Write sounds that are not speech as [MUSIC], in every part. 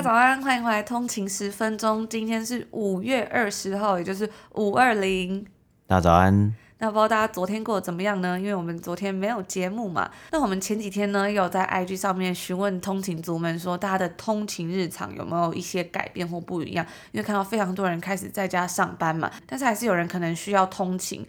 家早安，欢迎回来通勤十分钟。今天是五月二十号，也就是五二零。大家早安。那不知道大家昨天过得怎么样呢？因为我们昨天没有节目嘛。那我们前几天呢，有在 IG 上面询问通勤族们说，大家的通勤日常有没有一些改变或不一样？因为看到非常多人开始在家上班嘛，但是还是有人可能需要通勤。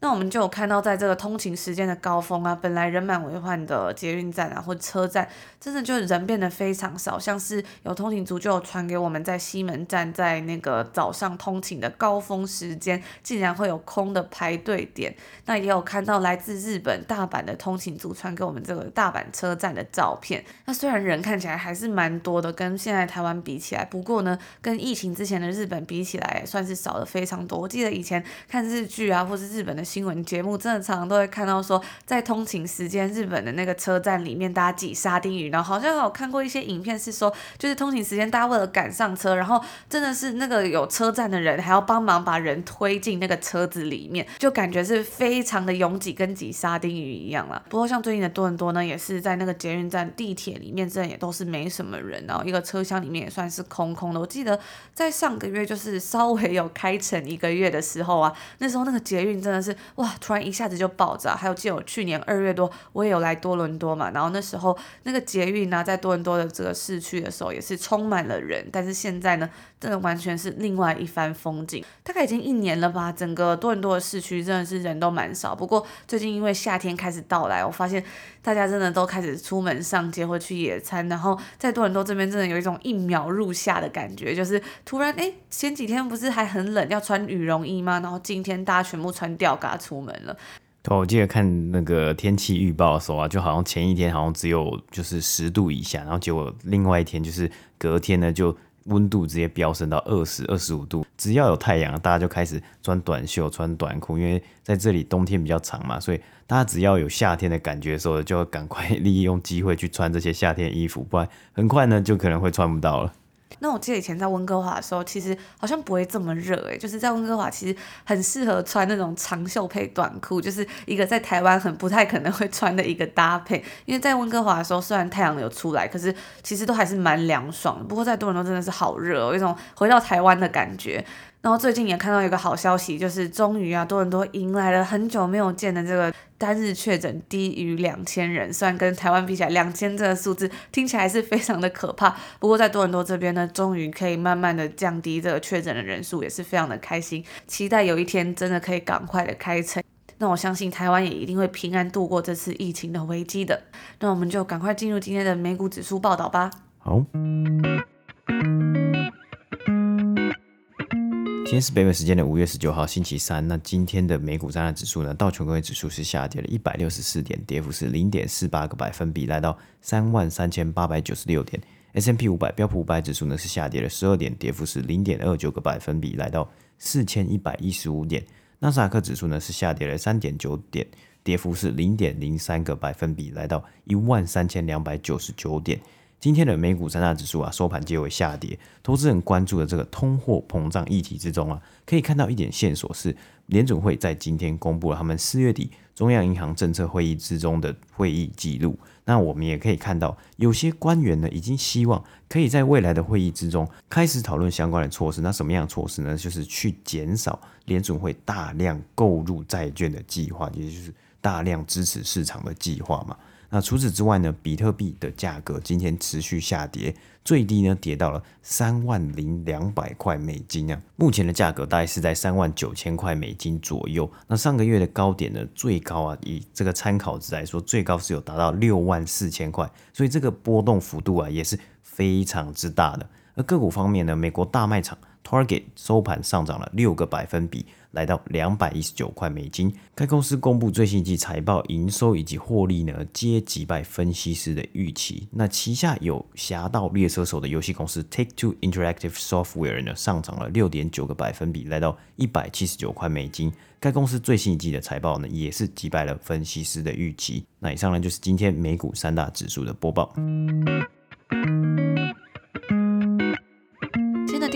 那我们就有看到，在这个通勤时间的高峰啊，本来人满为患的捷运站啊或车站，真的就是人变得非常少。像是有通勤族就有传给我们在西门站，在那个早上通勤的高峰时间，竟然会有空的排队点。那也有看到来自日本大阪的通勤族传给我们这个大阪车站的照片。那虽然人看起来还是蛮多的，跟现在台湾比起来，不过呢，跟疫情之前的日本比起来，算是少了非常多。我记得以前看日剧啊，或是日本的。新闻节目真的常常都会看到说，在通勤时间，日本的那个车站里面，大家挤沙丁鱼。然后好像有看过一些影片，是说就是通勤时间，大家为了赶上车，然后真的是那个有车站的人还要帮忙把人推进那个车子里面，就感觉是非常的拥挤，跟挤沙丁鱼一样啦。不过像最近的多伦多呢，也是在那个捷运站、地铁里面，真的也都是没什么人，然后一个车厢里面也算是空空的。我记得在上个月就是稍微有开成一个月的时候啊，那时候那个捷运真的是。哇！突然一下子就爆炸，还有记得我去年二月多，我也有来多伦多嘛，然后那时候那个捷运呢、在多伦多的这个市区的时候，也是充满了人。但是现在呢，真的完全是另外一番风景。大概已经一年了吧，整个多伦多的市区真的是人都蛮少。不过最近因为夏天开始到来，我发现大家真的都开始出门上街或去野餐，然后在多伦多这边真的有一种一秒入夏的感觉，就是突然哎，前几天不是还很冷，要穿羽绒衣吗？然后今天大家全部穿吊嘎出门了。对，我记得看那个天气预报的时候啊，就好像前一天好像只有就是十度以下，然后结果另外一天就是隔天呢，就温度直接飙升到二十二十五度。只要有太阳，大家就开始穿短袖、穿短裤，因为在这里冬天比较长嘛，所以大家只要有夏天的感觉的时候，就要赶快 [LAUGHS] 利用机会去穿这些夏天衣服，不然很快呢就可能会穿不到了。那我记得以前在温哥华的时候，其实好像不会这么热诶，就是在温哥华其实很适合穿那种长袖配短裤，就是一个在台湾很不太可能会穿的一个搭配。因为在温哥华的时候，虽然太阳有出来，可是其实都还是蛮凉爽的。不过在多伦多真的是好热哦，有一种回到台湾的感觉。然后最近也看到一个好消息，就是终于啊，多伦多迎来了很久没有见的这个单日确诊低于两千人。虽然跟台湾比起来，两千这个数字听起来是非常的可怕。不过在多伦多这边呢，终于可以慢慢的降低这个确诊的人数，也是非常的开心。期待有一天真的可以赶快的开城。那我相信台湾也一定会平安度过这次疫情的危机的。那我们就赶快进入今天的美股指数报道吧。好。今天是北美时间的五月十九号，星期三。那今天的美股三大指数呢？道琼工业指数是下跌了一百六十四点，跌幅是零点四八个百分比，来到三万三千八百九十六点。S&P 五百标普五百指数呢是下跌了十二点，跌幅是零点二九个百分比，来到四千一百一十五点。纳斯达克指数呢是下跌了三点九点，跌幅是零点零三个百分比，来到一万三千两百九十九点。今天的美股三大指数啊，收盘皆为下跌。投资人关注的这个通货膨胀议题之中啊，可以看到一点线索是，联准会在今天公布了他们四月底中央银行政策会议之中的会议记录。那我们也可以看到，有些官员呢，已经希望可以在未来的会议之中开始讨论相关的措施。那什么样的措施呢？就是去减少联准会大量购入债券的计划，也就是大量支持市场的计划嘛。那除此之外呢，比特币的价格今天持续下跌，最低呢跌到了三万零两百块美金啊。目前的价格大概是在三万九千块美金左右。那上个月的高点呢，最高啊，以这个参考值来说，最高是有达到六万四千块，所以这个波动幅度啊也是非常之大的。而个股方面呢，美国大卖场 Target 收盘上涨了六个百分比。来到两百一十九块美金。该公司公布最新一季财报，营收以及获利呢，皆击败分析师的预期。那旗下有《侠盗猎车手》的游戏公司 Take Two Interactive Software 呢，上涨了六点九个百分比，来到一百七十九块美金。该公司最新一季的财报呢，也是击败了分析师的预期。那以上呢，就是今天美股三大指数的播报。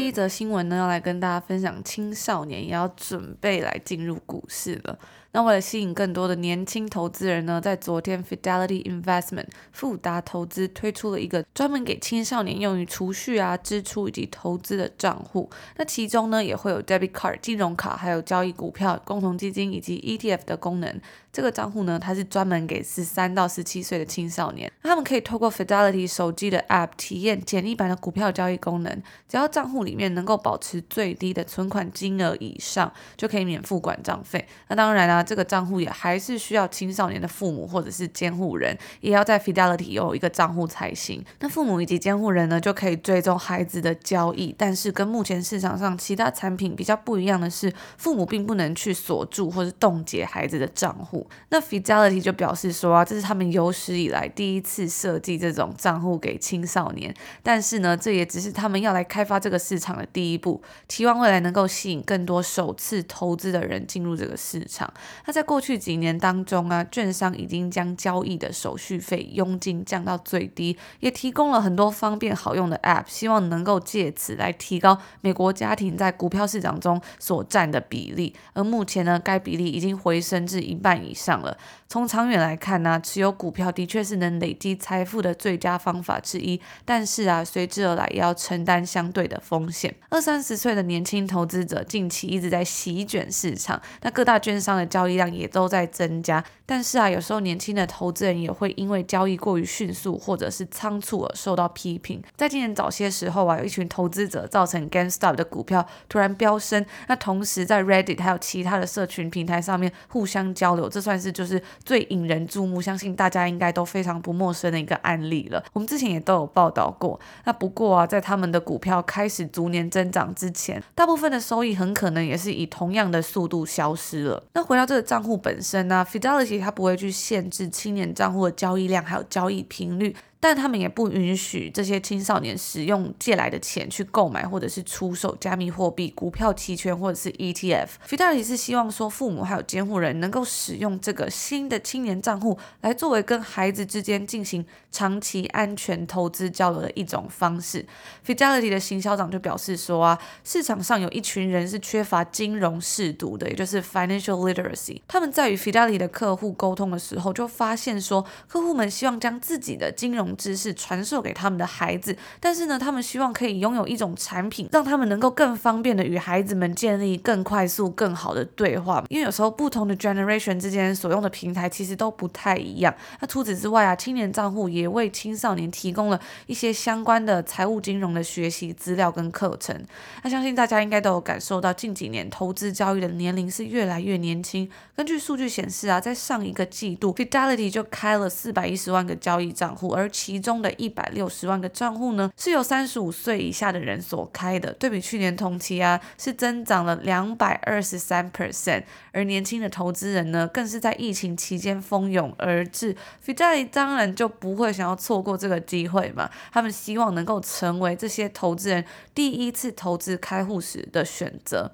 一则新闻呢，要来跟大家分享，青少年也要准备来进入股市了。那为了吸引更多的年轻投资人呢，在昨天，Fidelity Investment 富达投资推出了一个专门给青少年用于储蓄啊、支出以及投资的账户。那其中呢，也会有 Debit Card 金融卡，还有交易股票、共同基金以及 ETF 的功能。这个账户呢，它是专门给十三到十七岁的青少年，他们可以透过 Fidelity 手机的 App 体验简易版的股票交易功能。只要账户里面能够保持最低的存款金额以上，就可以免付管账费。那当然啦、这个账户也还是需要青少年的父母或者是监护人，也要在 Fidelity 有一个账户才行。那父母以及监护人呢，就可以追踪孩子的交易。但是跟目前市场上其他产品比较不一样的是，父母并不能去锁住或是冻结孩子的账户。那 Fidelity 就表示说啊，这是他们有史以来第一次设计这种账户给青少年。但是呢，这也只是他们要来开发这个市场的第一步，期望未来能够吸引更多首次投资的人进入这个市场。那在过去几年当中啊，券商已经将交易的手续费佣金降到最低，也提供了很多方便好用的 App，希望能够借此来提高美国家庭在股票市场中所占的比例。而目前呢，该比例已经回升至一半以上了。从长远来看呢，持有股票的确是能累积财富的最佳方法之一，但是啊，随之而来也要承担相对的风险。二三十岁的年轻投资者近期一直在席卷市场，那各大券商的交易量也都在增加。但是啊，有时候年轻的投资人也会因为交易过于迅速或者是仓促而受到批评。在今年早些时候啊，有一群投资者造成 GameStop 的股票突然飙升。那同时在 Reddit 还有其他的社群平台上面互相交流，这算是就是最引人注目，相信大家应该都非常不陌生的一个案例了。我们之前也都有报道过。那不过啊，在他们的股票开始逐年增长之前，大部分的收益很可能也是以同样的速度消失了。那回到这个账户本身呢，，Fidelity 它不会去限制青年账户的交易量，还有交易频率。但他们也不允许这些青少年使用借来的钱去购买或者是出售加密货币、股票期权或者是 ETF。Fidelity 是希望说，父母还有监护人能够使用这个新的青年账户来作为跟孩子之间进行长期安全投资交流的一种方式。Fidelity 的行销长就表示说啊，市场上有一群人是缺乏金融识读的，也就是 financial literacy。他们在与 Fidelity 的客户沟通的时候，就发现说，客户们希望将自己的金融知识传授给他们的孩子，但是呢，他们希望可以拥有一种产品，让他们能够更方便的与孩子们建立更快速、更好的对话。因为有时候不同的 generation 之间所用的平台其实都不太一样。那除此之外啊，青年账户也为青少年提供了一些相关的财务金融的学习资料跟课程。那相信大家应该都有感受到，近几年投资交易的年龄是越来越年轻。根据数据显示啊，在上一个季度，Fidelity 就开了四百一十万个交易账户，而其中的一百六十万个账户呢，是由三十五岁以下的人所开的。对比去年同期啊，是增长了两百二十三 percent。而年轻的投资人呢，更是在疫情期间蜂拥而至。Fidelity 当然就不会想要错过这个机会嘛，他们希望能够成为这些投资人第一次投资开户时的选择。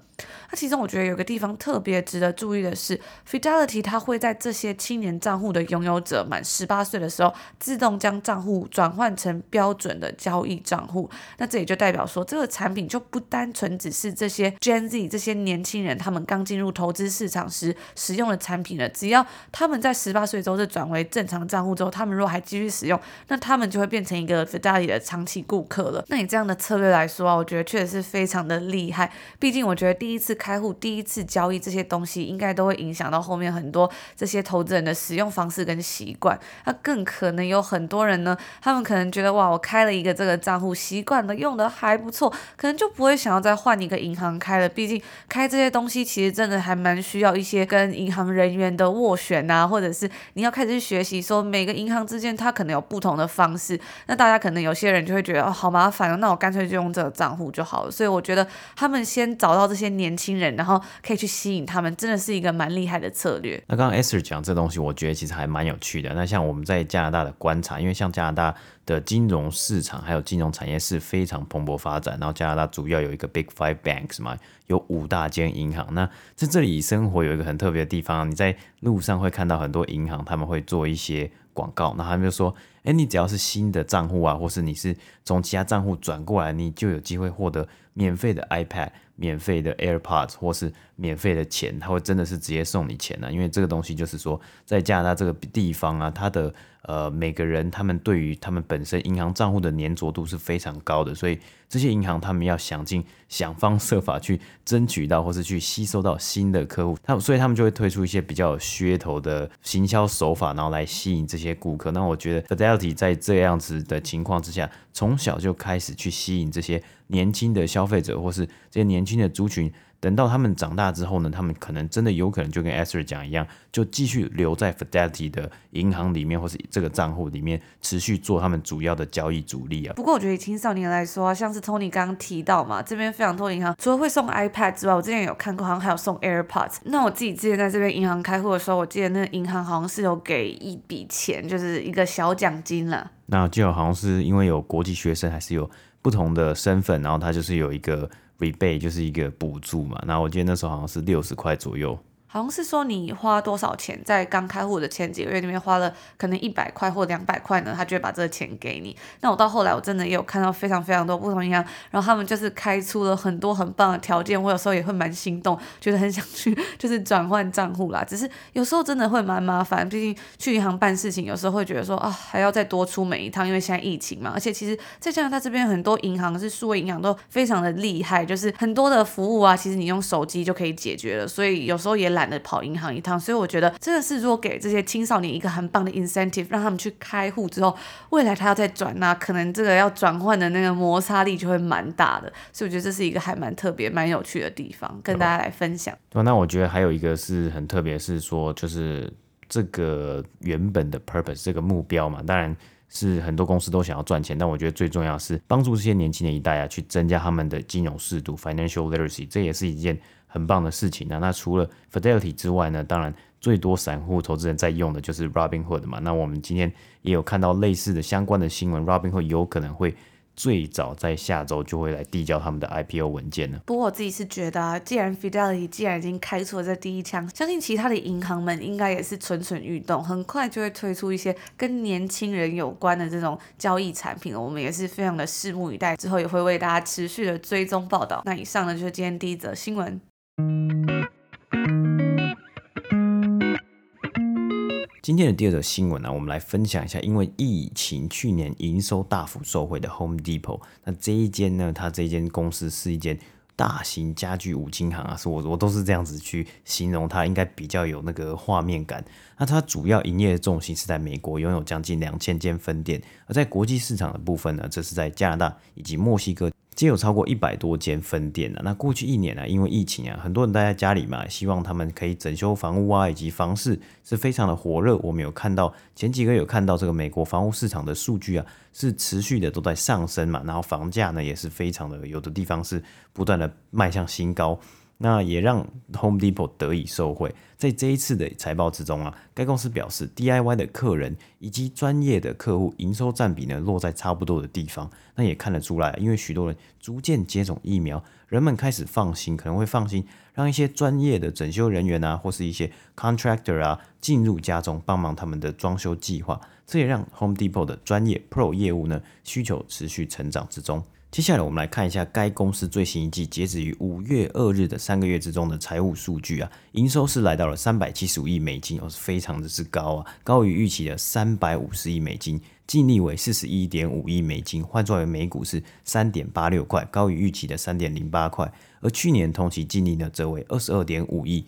那其中我觉得有个地方特别值得注意的是，Fidelity 它会在这些青年账户的拥有者满十八岁的时候，自动将账户转换成标准的交易账户。那这也就代表说，这个产品就不单纯只是这些 Gen Z 这些年轻人他们刚进入投资市场时使用的产品了。只要他们在十八岁之后是转为正常账户之后，他们如果还继续使用，那他们就会变成一个 Fidelity 的长期顾客了。那你这样的策略来说啊，我觉得确实是非常的厉害。毕竟我觉得。第一次开户、第一次交易这些东西，应该都会影响到后面很多这些投资人的使用方式跟习惯。那更可能有很多人呢，他们可能觉得哇，我开了一个这个账户，习惯了用的还不错，可能就不会想要再换一个银行开了。毕竟开这些东西其实真的还蛮需要一些跟银行人员的斡旋啊，或者是你要开始去学习说每个银行之间它可能有不同的方式。那大家可能有些人就会觉得哦，好麻烦哦，那我干脆就用这个账户就好了。所以我觉得他们先找到这些年轻人，然后可以去吸引他们，真的是一个蛮厉害的策略。那刚刚 Esther 讲这东西，我觉得其实还蛮有趣的。那像我们在加拿大的观察，因为像加拿大的金融市场还有金融产业是非常蓬勃发展，然后加拿大主要有一个 Big Five Banks 嘛，有五大间银行。那在这里生活有一个很特别的地方，你在路上会看到很多银行，他们会做一些广告，那他们就说，哎，你只要是新的账户啊，或是你是从其他账户转过来，你就有机会获得免费的 iPad。免费的 AirPods 或是免费的钱，他会真的是直接送你钱呢？因为这个东西就是说，在加拿大这个地方啊，它的呃每个人他们对于他们本身银行账户的粘着度是非常高的，所以这些银行他们要想尽想方设法去争取到或是去吸收到新的客户，他所以他们就会推出一些比较有噱头的行销手法，然后来吸引这些顾客。那我觉得 Fidelity 在这样子的情况之下，从小就开始去吸引这些。年轻的消费者，或是这些年轻的族群，等到他们长大之后呢，他们可能真的有可能就跟 Esther 讲一样，就继续留在 Fidelity 的银行里面，或是这个账户里面，持续做他们主要的交易主力啊。不过我觉得以青少年来说啊，像是 Tony 刚刚提到嘛，这边非常多银行除了会送 iPad 之外，我之前有看过，好像还有送 AirPods。那我自己之前在这边银行开户的时候，我记得那个银行好像是有给一笔钱，就是一个小奖金啦。那就好像是因为有国际学生，还是有。不同的身份，然后他就是有一个 rebate，就是一个补助嘛。那我记得那时候好像是六十块左右。好像是说你花多少钱，在刚开户的前几个月里面花了可能一百块或两百块呢，他就会把这个钱给你。那我到后来我真的也有看到非常非常多不同银行，然后他们就是开出了很多很棒的条件，我有时候也会蛮心动，觉得很想去就是转换账户啦。[LAUGHS] 只是有时候真的会蛮麻烦，毕竟去银行办事情有时候会觉得说啊还要再多出门一趟，因为现在疫情嘛。而且其实在加拿大这边很多银行是数位银行都非常的厉害，就是很多的服务啊，其实你用手机就可以解决了，所以有时候也懒。跑银行一趟，所以我觉得真的是如果给这些青少年一个很棒的 incentive，让他们去开户之后，未来他要再转那、啊、可能这个要转换的那个摩擦力就会蛮大的。所以我觉得这是一个还蛮特别、蛮有趣的地方，跟大家来分享。对，那我觉得还有一个是很特别，是说就是这个原本的 purpose 这个目标嘛，当然是很多公司都想要赚钱，但我觉得最重要是帮助这些年轻的一代啊，去增加他们的金融适度 （financial literacy），这也是一件。很棒的事情啊！那除了 Fidelity 之外呢，当然最多散户投资人在用的就是 Robinhood 嘛。那我们今天也有看到类似的相关的新闻，Robinhood 有可能会最早在下周就会来递交他们的 IPO 文件呢。不过我自己是觉得啊，既然 Fidelity 既然已经开出了这第一枪，相信其他的银行们应该也是蠢蠢欲动，很快就会推出一些跟年轻人有关的这种交易产品。我们也是非常的拭目以待，之后也会为大家持续的追踪报道。那以上呢就是今天第一则新闻。今天的第二则新闻呢，我们来分享一下，因为疫情去年营收大幅受惠的 Home Depot。那这一间呢，它这间公司是一间大型家具五金行啊，是我我都是这样子去形容它，应该比较有那个画面感。那它主要营业的重心是在美国，拥有将近两千间分店；而在国际市场的部分呢，这是在加拿大以及墨西哥。皆有超过一百多间分店呢。那过去一年呢，因为疫情啊，很多人待在家里嘛，希望他们可以整修房屋啊，以及房市是非常的火热。我们有看到前几个有看到这个美国房屋市场的数据啊，是持续的都在上升嘛。然后房价呢也是非常的，有的地方是不断的迈向新高。那也让 Home Depot 得以受惠。在这一次的财报之中啊，该公司表示，DIY 的客人以及专业的客户营收占比呢，落在差不多的地方。那也看得出来，因为许多人逐渐接种疫苗，人们开始放心，可能会放心让一些专业的整修人员啊，或是一些 contractor 啊，进入家中帮忙他们的装修计划。这也让 Home Depot 的专业 Pro 业务呢，需求持续成长之中。接下来我们来看一下该公司最新一季截止于五月二日的三个月之中的财务数据啊，营收是来到了三百七十五亿美金，哦，是非常的之高啊，高于预期的三百五十亿美金，净利为四十一点五亿美金，换算为每股是三点八六块，高于预期的三点零八块，而去年同期净利呢则为二十二点五亿，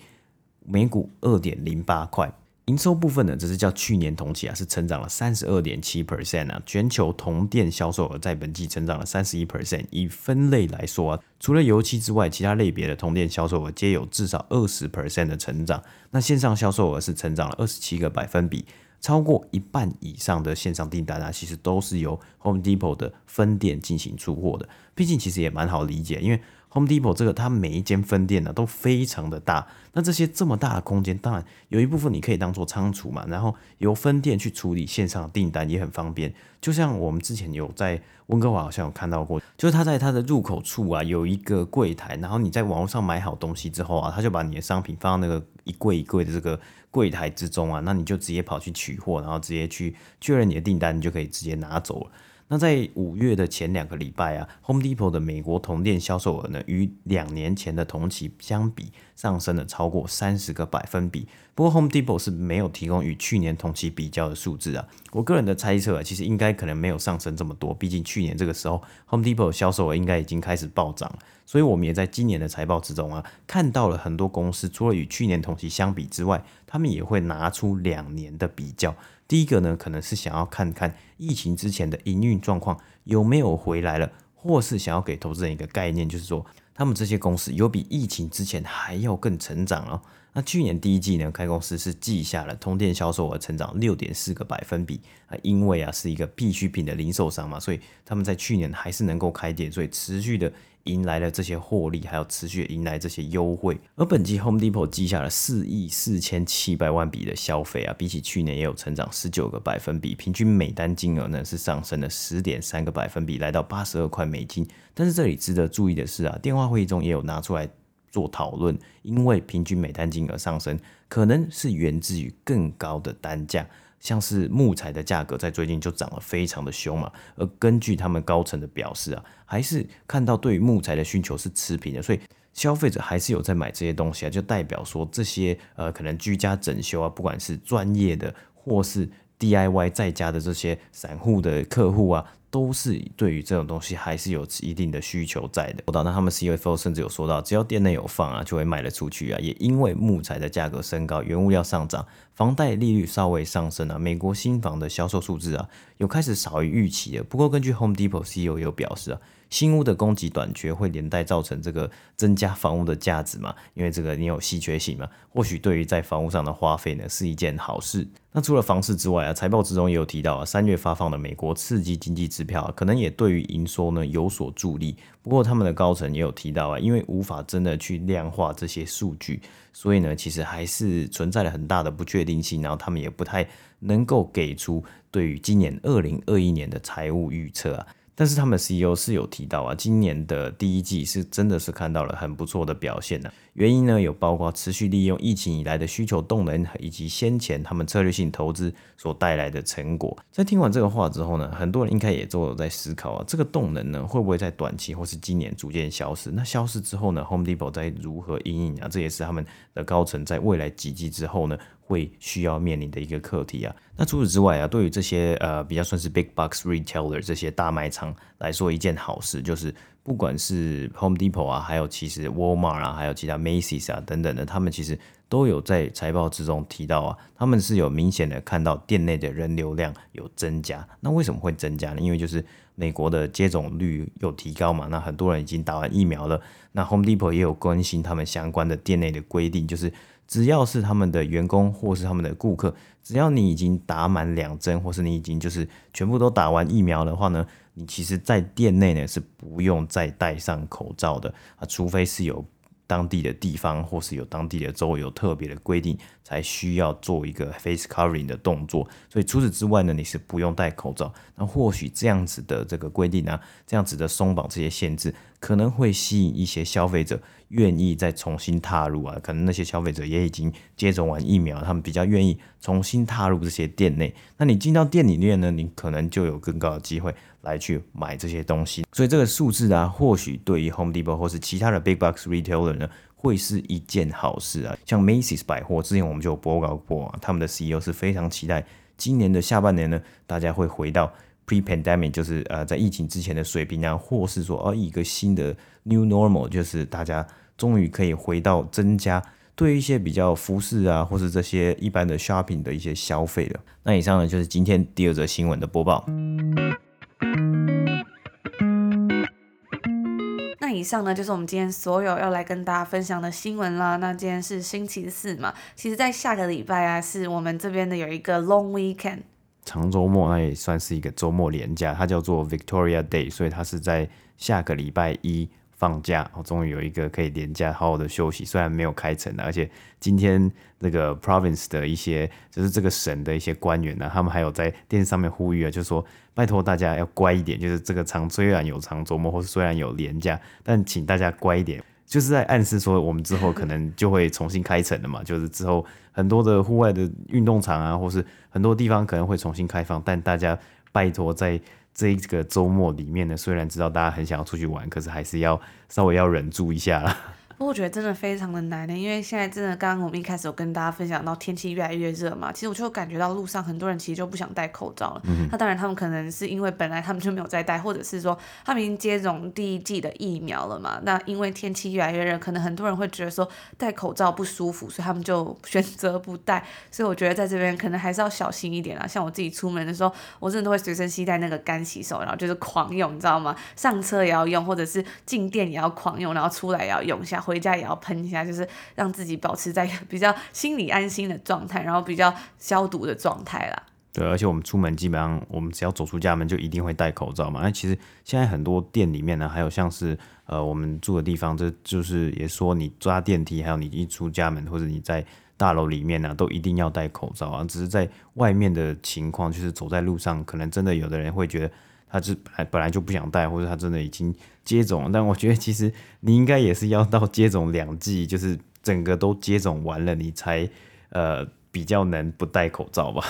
每股二点零八块。营收部分呢，只是较去年同期啊是成长了三十二点七 percent 啊，全球同店销售额在本季成长了三十一 percent。以分类来说啊，除了油漆之外，其他类别的同店销售额皆有至少二十 percent 的成长。那线上销售额是成长了二十七个百分比，超过一半以上的线上订单啊，其实都是由 Home Depot 的分店进行出货的。毕竟其实也蛮好理解，因为 Home Depot 这个，它每一间分店呢都非常的大，那这些这么大的空间，当然有一部分你可以当做仓储嘛，然后由分店去处理线上的订单也很方便。就像我们之前有在温哥华好像有看到过，就是他在他的入口处啊有一个柜台，然后你在网络上买好东西之后啊，他就把你的商品放到那个一柜一柜的这个柜台之中啊，那你就直接跑去取货，然后直接去确认你的订单，你就可以直接拿走了。那在五月的前两个礼拜啊，Home Depot 的美国同店销售额呢，与两年前的同期相比，上升了超过三十个百分比。不过 Home Depot 是没有提供与去年同期比较的数字啊。我个人的猜测啊，其实应该可能没有上升这么多，毕竟去年这个时候 Home Depot 销售额应该已经开始暴涨了。所以我们也在今年的财报之中啊，看到了很多公司除了与去年同期相比之外，他们也会拿出两年的比较。第一个呢，可能是想要看看疫情之前的营运状况有没有回来了，或是想要给投资人一个概念，就是说他们这些公司有比疫情之前还要更成长哦。那去年第一季呢，开公司是记下了通电销售额成长六点四个百分比啊，因为啊是一个必需品的零售商嘛，所以他们在去年还是能够开店，所以持续的。迎来了这些获利，还有持续迎来这些优惠。而本季 Home Depot 记下了四亿四千七百万笔的消费啊，比起去年也有成长十九个百分比，平均每单金额呢是上升了十点三个百分比，来到八十二块美金。但是这里值得注意的是啊，电话会议中也有拿出来做讨论，因为平均每单金额上升，可能是源自于更高的单价。像是木材的价格在最近就涨得非常的凶嘛，而根据他们高层的表示啊，还是看到对于木材的需求是持平的，所以消费者还是有在买这些东西啊，就代表说这些呃可能居家整修啊，不管是专业的或是 DIY 在家的这些散户的客户啊。都是对于这种东西还是有一定的需求在的。那他们 CFO 甚至有说到，只要店内有放啊，就会卖得出去啊。也因为木材的价格升高，原物料上涨，房贷利率稍微上升啊，美国新房的销售数字啊，有开始少于预期的。不过根据 Home Depot CEO 有表示啊。新屋的供给短缺会连带造成这个增加房屋的价值嘛？因为这个你有稀缺性嘛？或许对于在房屋上的花费呢是一件好事。那除了房市之外啊，财报之中也有提到啊，三月发放的美国刺激经济支票啊，可能也对于营收呢有所助力。不过他们的高层也有提到啊，因为无法真的去量化这些数据，所以呢其实还是存在了很大的不确定性。然后他们也不太能够给出对于今年二零二一年的财务预测啊。但是他们 CEO 是有提到啊，今年的第一季是真的是看到了很不错的表现的。原因呢有包括持续利用疫情以来的需求动能，以及先前他们策略性投资所带来的成果。在听完这个话之后呢，很多人应该也都有在思考啊，这个动能呢会不会在短期或是今年逐渐消失？那消失之后呢，Home Depot 在如何应应啊？这也是他们的高层在未来几季之后呢，会需要面临的一个课题啊。那除此之外啊，对于这些呃比较算是 big box retailer 这些大卖场来说，一件好事就是，不管是 Home Depot 啊，还有其实 Walmart 啊，还有其他 Macy's 啊等等的，他们其实都有在财报之中提到啊，他们是有明显的看到店内的人流量有增加。那为什么会增加呢？因为就是美国的接种率有提高嘛，那很多人已经打完疫苗了。那 Home Depot 也有更新他们相关的店内的规定，就是。只要是他们的员工或是他们的顾客，只要你已经打满两针，或是你已经就是全部都打完疫苗的话呢，你其实在店内呢是不用再戴上口罩的啊，除非是有。当地的地方或是有当地的州有特别的规定，才需要做一个 face covering 的动作。所以除此之外呢，你是不用戴口罩。那或许这样子的这个规定啊，这样子的松绑这些限制，可能会吸引一些消费者愿意再重新踏入啊。可能那些消费者也已经接种完疫苗，他们比较愿意重新踏入这些店内。那你进到店里面呢，你可能就有更高的机会。来去买这些东西，所以这个数字啊，或许对于 Home Depot 或是其他的 Big Box Retailer 呢，会是一件好事啊。像 Macy's 百货，之前我们就有播报过啊，他们的 CEO 是非常期待今年的下半年呢，大家会回到 Pre-Pandemic，就是呃在疫情之前的水平啊，或是说哦一个新的 New Normal，就是大家终于可以回到增加对于一些比较服饰啊，或是这些一般的 shopping 的一些消费了。那以上呢，就是今天第二则新闻的播报。上呢，就是我们今天所有要来跟大家分享的新闻啦。那今天是星期四嘛，其实，在下个礼拜啊，是我们这边的有一个 long weekend。长周末，那也算是一个周末连假，它叫做 Victoria Day，所以它是在下个礼拜一放假。我终于有一个可以连假，好好的休息。虽然没有开城，而且今天那个 province 的一些，就是这个省的一些官员呢、他们还有在电视上面呼吁啊，就说拜托大家要乖一点，就是这个长虽然有长周末，或是虽然有连假，但请大家乖一点。就是在暗示说，我们之后可能就会重新开城了嘛。就是之后很多的户外的运动场啊，或是很多地方可能会重新开放，但大家拜托在这一个周末里面呢，虽然知道大家很想要出去玩，可是还是要稍微要忍住一下啦。不过我觉得真的非常的难的，因为现在真的，刚刚我们一开始有跟大家分享到天气越来越热嘛，其实我就感觉到路上很多人其实就不想戴口罩了。那、嗯、当然他们可能是因为本来他们就没有在戴，或者是说他们已经接种第一季的疫苗了嘛。那因为天气越来越热，可能很多人会觉得说戴口罩不舒服，所以他们就选择不戴。所以我觉得在这边可能还是要小心一点啊。像我自己出门的时候，我真的都会随身携带那个干洗手，然后就是狂用，你知道吗？上车也要用，或者是进店也要狂用，然后出来也要用一下，回家也要喷。一下就是让自己保持在比较心理安心的状态，然后比较消毒的状态啦。对，而且我们出门基本上，我们只要走出家门就一定会戴口罩嘛。那其实现在很多店里面呢，还有像是呃我们住的地方，这就是也说你抓电梯，还有你一出家门或者你在大楼里面呢，都一定要戴口罩啊。只是在外面的情况，就是走在路上，可能真的有的人会觉得。他就本来本来就不想戴，或者他真的已经接种。但我觉得其实你应该也是要到接种两剂，就是整个都接种完了，你才呃比较能不戴口罩吧。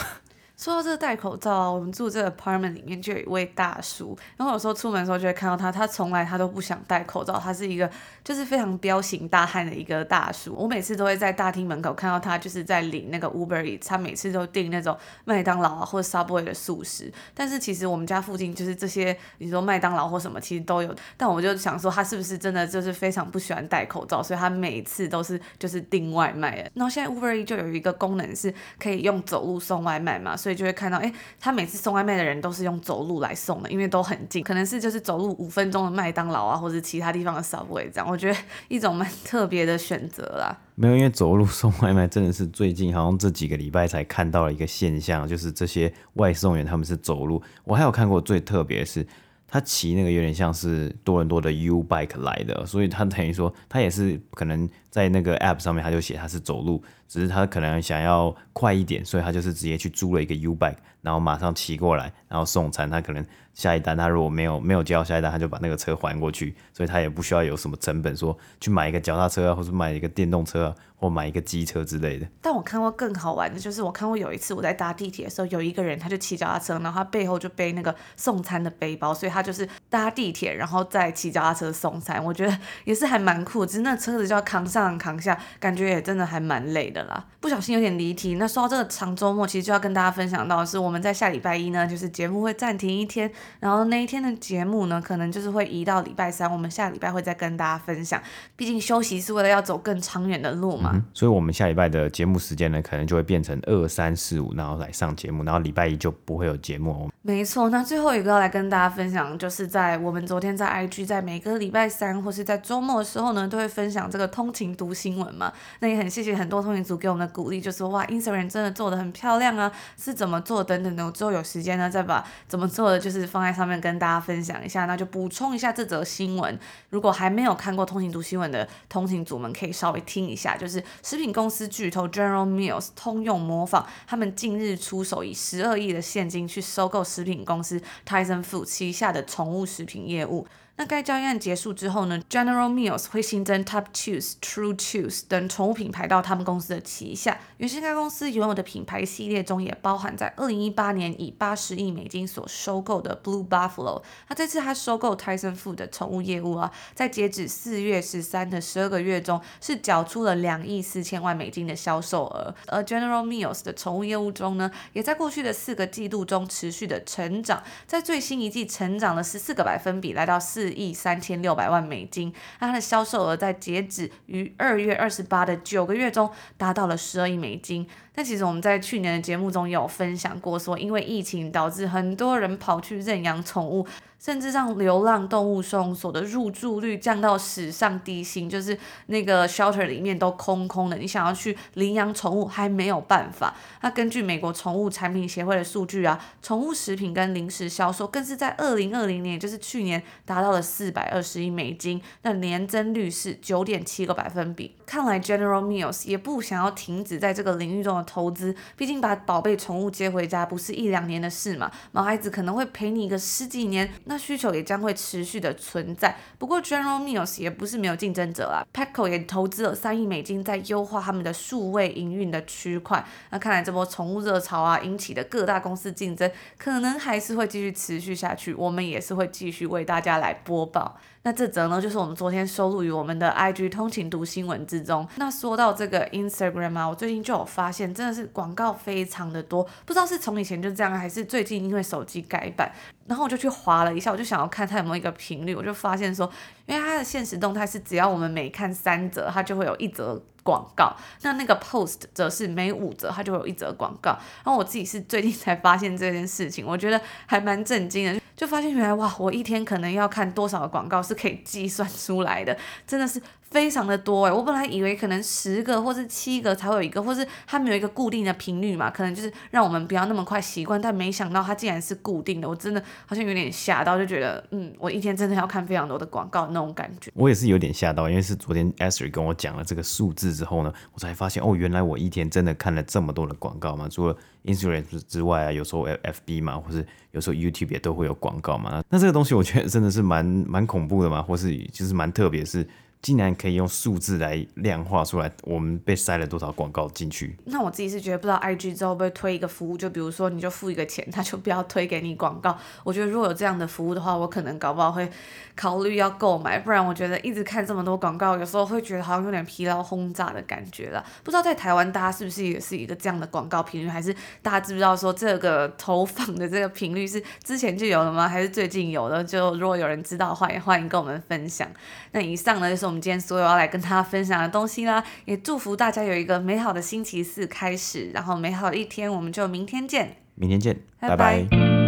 说到这个戴口罩啊，我们住这个 apartment 里面就有一位大叔，然后有时候出门的时候就会看到他，他从来他都不想戴口罩，他是一个就是非常彪形大汉的一个大叔。我每次都会在大厅门口看到他，就是在领那个 Uber 他每次都订那种麦当劳啊或者 Subway 的素食。但是其实我们家附近就是这些，你说麦当劳或什么其实都有。但我就想说，他是不是真的就是非常不喜欢戴口罩，所以他每次都是就是订外卖。然后现在 Uber 就有一个功能是可以用走路送外卖嘛。所以就会看到，哎，他每次送外卖的人都是用走路来送的，因为都很近，可能是就是走路五分钟的麦当劳啊，或者其他地方的 Subway 这样。我觉得一种蛮特别的选择啦。没有，因为走路送外卖真的是最近好像这几个礼拜才看到了一个现象，就是这些外送员他们是走路。我还有看过最特别的是。他骑那个有点像是多伦多的 U bike 来的，所以他等于说他也是可能在那个 app 上面他就写他是走路，只是他可能想要快一点，所以他就是直接去租了一个 U bike，然后马上骑过来，然后送餐。他可能下一单他如果没有没有交下一单，他就把那个车还过去，所以他也不需要有什么成本，说去买一个脚踏车啊，或者买一个电动车啊。或买一个机车之类的，但我看过更好玩的，就是我看过有一次我在搭地铁的时候，有一个人他就骑脚踏车，然后他背后就背那个送餐的背包，所以他就是搭地铁，然后再骑脚踏车送餐。我觉得也是还蛮酷，只是那车子就要扛上扛下，感觉也真的还蛮累的啦。不小心有点离题。那说到这个长周末，其实就要跟大家分享到的是，我们在下礼拜一呢，就是节目会暂停一天，然后那一天的节目呢，可能就是会移到礼拜三，我们下礼拜会再跟大家分享。毕竟休息是为了要走更长远的路嘛。嗯，所以，我们下礼拜的节目时间呢，可能就会变成二三四五，然后来上节目，然后礼拜一就不会有节目哦。没错，那最后一个要来跟大家分享，就是在我们昨天在 IG，在每个礼拜三或是在周末的时候呢，都会分享这个通勤读新闻嘛。那也很谢谢很多通勤族给我们的鼓励，就说哇，Instagram 真的做得很漂亮啊，是怎么做等等的。我之后有时间呢，再把怎么做的就是放在上面跟大家分享一下。那就补充一下这则新闻，如果还没有看过通勤读新闻的通勤族们，可以稍微听一下，就是。食品公司巨头 General Mills 通用模仿，他们近日出手，以十二亿的现金去收购食品公司 Tyson Food 旗下的宠物食品业务。那该交易案结束之后呢，General Mills 会新增 Top Chews、True Choose 等宠物品牌到他们公司的旗下。原先该公司拥有的品牌系列中也包含在二零一八年以八十亿美金所收购的 Blue Buffalo。那这次他收购 Tyson Food 的宠物业务啊，在截止四月十三的十二个月中，是缴出了两亿四千万美金的销售额。而 General Mills 的宠物业务中呢，也在过去的四个季度中持续的成长，在最新一季成长了十四个百分比，来到四。四亿三千六百万美金。那它的销售额在截止于二月二十八的九个月中达到了十二亿美金。那其实我们在去年的节目中有分享过，说因为疫情导致很多人跑去认养宠物。甚至让流浪动物收容所的入住率降到史上低薪，就是那个 shelter 里面都空空的，你想要去领养宠物还没有办法。那根据美国宠物产品协会的数据啊，宠物食品跟零食销售更是在二零二零年，就是去年达到了四百二十亿美金，那年增率是九点七个百分比。看来 General Mills 也不想要停止在这个领域中的投资，毕竟把宝贝宠物接回家不是一两年的事嘛，毛孩子可能会陪你一个十几年。那需求也将会持续的存在。不过，General Mills 也不是没有竞争者啦。Petco 也投资了三亿美金在优化他们的数位营运的区块。那看来这波宠物热潮啊引起的各大公司竞争，可能还是会继续持续下去。我们也是会继续为大家来播报。那这则呢，就是我们昨天收录于我们的 IG 通勤读新闻之中。那说到这个 Instagram 啊，我最近就有发现，真的是广告非常的多，不知道是从以前就这样，还是最近因为手机改版。然后我就去划了一下，我就想要看它有没有一个频率，我就发现说，因为它的现实动态是只要我们每看三则，它就会有一则广告。那那个 post 则是每五折，它就会有一则广告。然后我自己是最近才发现这件事情，我觉得还蛮震惊的。就发现原来哇，我一天可能要看多少的广告是可以计算出来的，真的是非常的多诶，我本来以为可能十个或是七个才会有一个，或是它没有一个固定的频率嘛，可能就是让我们不要那么快习惯，但没想到它竟然是固定的，我真的好像有点吓到，就觉得嗯，我一天真的要看非常多的广告那种感觉。我也是有点吓到，因为是昨天 Ashley 跟我讲了这个数字之后呢，我才发现哦，原来我一天真的看了这么多的广告嘛，除了 Instagram 之外啊，有时候 FB 嘛，或是有时候 YouTube 也都会有广告嘛。那这个东西我觉得真的是蛮蛮恐怖的嘛，或是就是蛮特别，是。竟然可以用数字来量化出来，我们被塞了多少广告进去？那我自己是觉得，不知道 IG 之后会不会推一个服务，就比如说你就付一个钱，他就不要推给你广告。我觉得如果有这样的服务的话，我可能搞不好会考虑要购买。不然我觉得一直看这么多广告，有时候会觉得好像有点疲劳轰炸的感觉了。不知道在台湾大家是不是也是一个这样的广告频率，还是大家知不知道说这个投放的这个频率是之前就有了吗？还是最近有的？就如果有人知道的话，也欢迎跟我们分享。那以上呢就是我们今天所有要来跟大家分享的东西啦，也祝福大家有一个美好的星期四开始，然后美好的一天，我们就明天见，明天见，拜拜。拜拜。